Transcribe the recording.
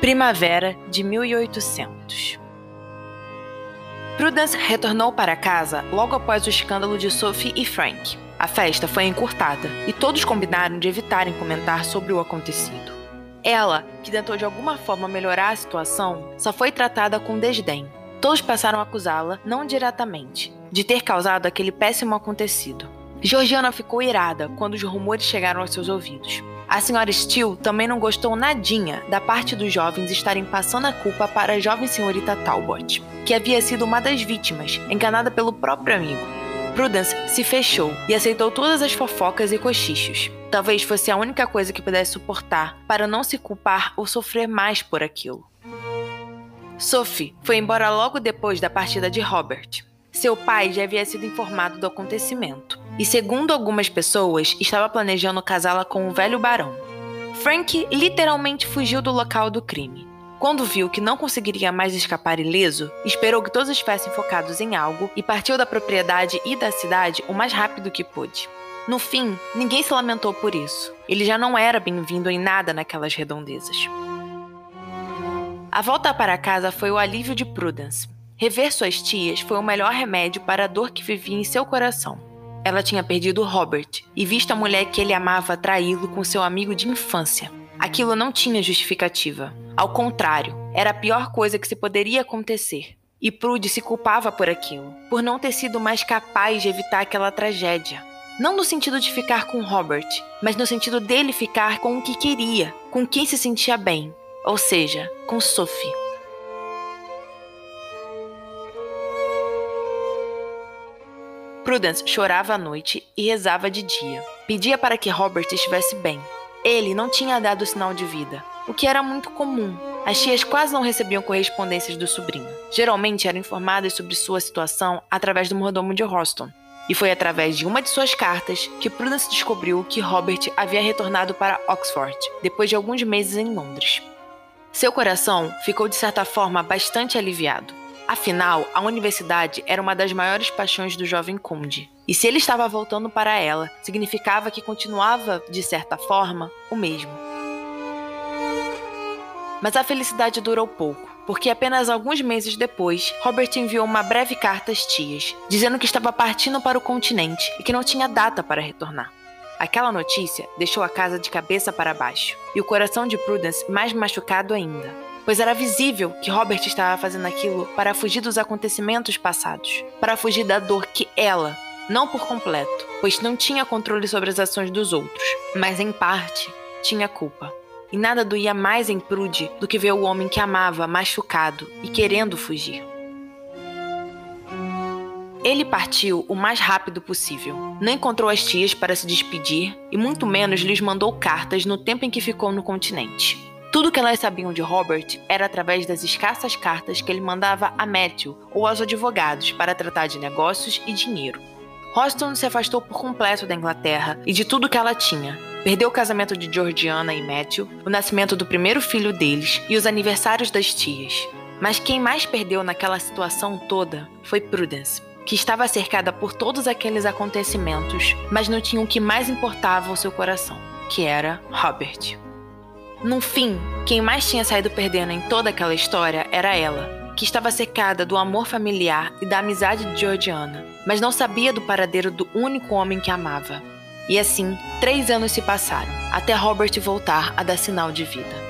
Primavera de 1800. Prudence retornou para casa logo após o escândalo de Sophie e Frank. A festa foi encurtada e todos combinaram de evitarem comentar sobre o acontecido. Ela, que tentou de alguma forma melhorar a situação, só foi tratada com desdém. Todos passaram a acusá-la, não diretamente, de ter causado aquele péssimo acontecido. Georgiana ficou irada quando os rumores chegaram aos seus ouvidos. A senhora Steele também não gostou nadinha da parte dos jovens estarem passando a culpa para a jovem senhorita Talbot, que havia sido uma das vítimas, enganada pelo próprio amigo. Prudence se fechou e aceitou todas as fofocas e cochichos. Talvez fosse a única coisa que pudesse suportar para não se culpar ou sofrer mais por aquilo. Sophie foi embora logo depois da partida de Robert. Seu pai já havia sido informado do acontecimento e, segundo algumas pessoas, estava planejando casá-la com o velho barão. Frank literalmente fugiu do local do crime. Quando viu que não conseguiria mais escapar ileso, esperou que todos estivessem focados em algo e partiu da propriedade e da cidade o mais rápido que pôde. No fim, ninguém se lamentou por isso. Ele já não era bem-vindo em nada naquelas redondezas. A volta para casa foi o alívio de Prudence. Rever suas tias foi o melhor remédio para a dor que vivia em seu coração. Ela tinha perdido Robert e visto a mulher que ele amava traí-lo com seu amigo de infância. Aquilo não tinha justificativa. Ao contrário, era a pior coisa que se poderia acontecer. E Prude se culpava por aquilo, por não ter sido mais capaz de evitar aquela tragédia. Não no sentido de ficar com Robert, mas no sentido dele ficar com o que queria, com quem se sentia bem, ou seja, com Sophie. Prudence chorava à noite e rezava de dia. Pedia para que Robert estivesse bem. Ele não tinha dado sinal de vida, o que era muito comum. As tias quase não recebiam correspondências do sobrinho. Geralmente eram informadas sobre sua situação através do mordomo de Houston. E foi através de uma de suas cartas que Prudence descobriu que Robert havia retornado para Oxford, depois de alguns meses em Londres. Seu coração ficou de certa forma bastante aliviado. Afinal, a universidade era uma das maiores paixões do jovem conde. E se ele estava voltando para ela, significava que continuava, de certa forma, o mesmo. Mas a felicidade durou pouco, porque apenas alguns meses depois, Robert enviou uma breve carta às tias, dizendo que estava partindo para o continente e que não tinha data para retornar. Aquela notícia deixou a casa de cabeça para baixo e o coração de Prudence mais machucado ainda pois era visível que Robert estava fazendo aquilo para fugir dos acontecimentos passados, para fugir da dor que ela, não por completo, pois não tinha controle sobre as ações dos outros, mas em parte tinha culpa. E nada doía mais em Prude do que ver o homem que amava machucado e querendo fugir. Ele partiu o mais rápido possível. Não encontrou as tias para se despedir e muito menos lhes mandou cartas no tempo em que ficou no continente. Tudo que elas sabiam de Robert era através das escassas cartas que ele mandava a Matthew ou aos advogados para tratar de negócios e dinheiro. Houston se afastou por completo da Inglaterra e de tudo que ela tinha. Perdeu o casamento de Georgiana e Matthew, o nascimento do primeiro filho deles e os aniversários das tias. Mas quem mais perdeu naquela situação toda foi Prudence, que estava cercada por todos aqueles acontecimentos, mas não tinha o que mais importava ao seu coração, que era Robert. No fim, quem mais tinha saído perdendo em toda aquela história era ela, que estava cercada do amor familiar e da amizade de Georgiana, mas não sabia do paradeiro do único homem que amava. E assim, três anos se passaram, até Robert voltar a dar sinal de vida.